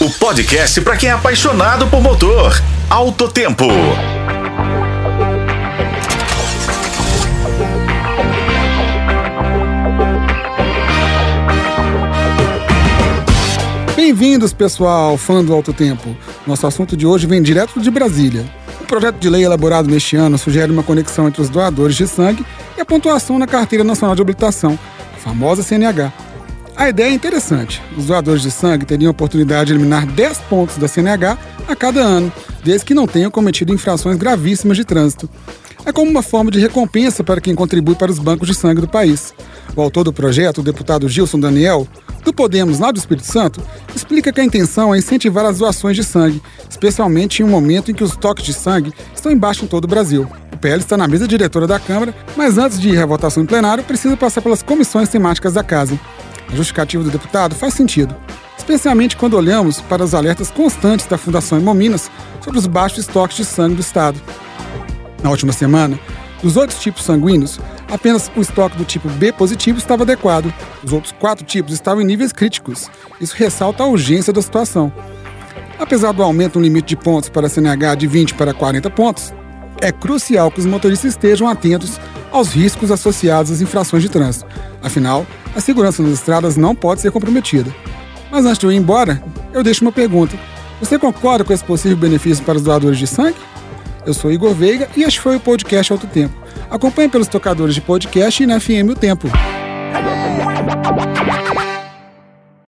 o podcast para quem é apaixonado por motor. Alto Tempo. Bem-vindos, pessoal, fã do Alto Tempo. Nosso assunto de hoje vem direto de Brasília. O projeto de lei elaborado neste ano sugere uma conexão entre os doadores de sangue e a pontuação na Carteira Nacional de Habilitação, a famosa CNH. A ideia é interessante. Os doadores de sangue teriam a oportunidade de eliminar 10 pontos da CNH a cada ano, desde que não tenham cometido infrações gravíssimas de trânsito. É como uma forma de recompensa para quem contribui para os bancos de sangue do país. O autor do projeto, o deputado Gilson Daniel, do Podemos lá do Espírito Santo, explica que a intenção é incentivar as doações de sangue, especialmente em um momento em que os toques de sangue estão embaixo em todo o Brasil. O PL está na mesa diretora da Câmara, mas antes de ir à votação em plenário, precisa passar pelas comissões temáticas da Casa. A justificativa do deputado faz sentido, especialmente quando olhamos para os alertas constantes da Fundação Hemominas sobre os baixos estoques de sangue do Estado. Na última semana, dos outros tipos sanguíneos, apenas o estoque do tipo B positivo estava adequado. Os outros quatro tipos estavam em níveis críticos. Isso ressalta a urgência da situação. Apesar do aumento no limite de pontos para a CNH de 20 para 40 pontos, é crucial que os motoristas estejam atentos aos riscos associados às infrações de trânsito. Afinal, a segurança nas estradas não pode ser comprometida. Mas antes de eu ir embora, eu deixo uma pergunta. Você concorda com esse possível benefício para os doadores de sangue? Eu sou Igor Veiga e este foi o podcast Alto Tempo. Acompanhe pelos tocadores de podcast e na FM O Tempo.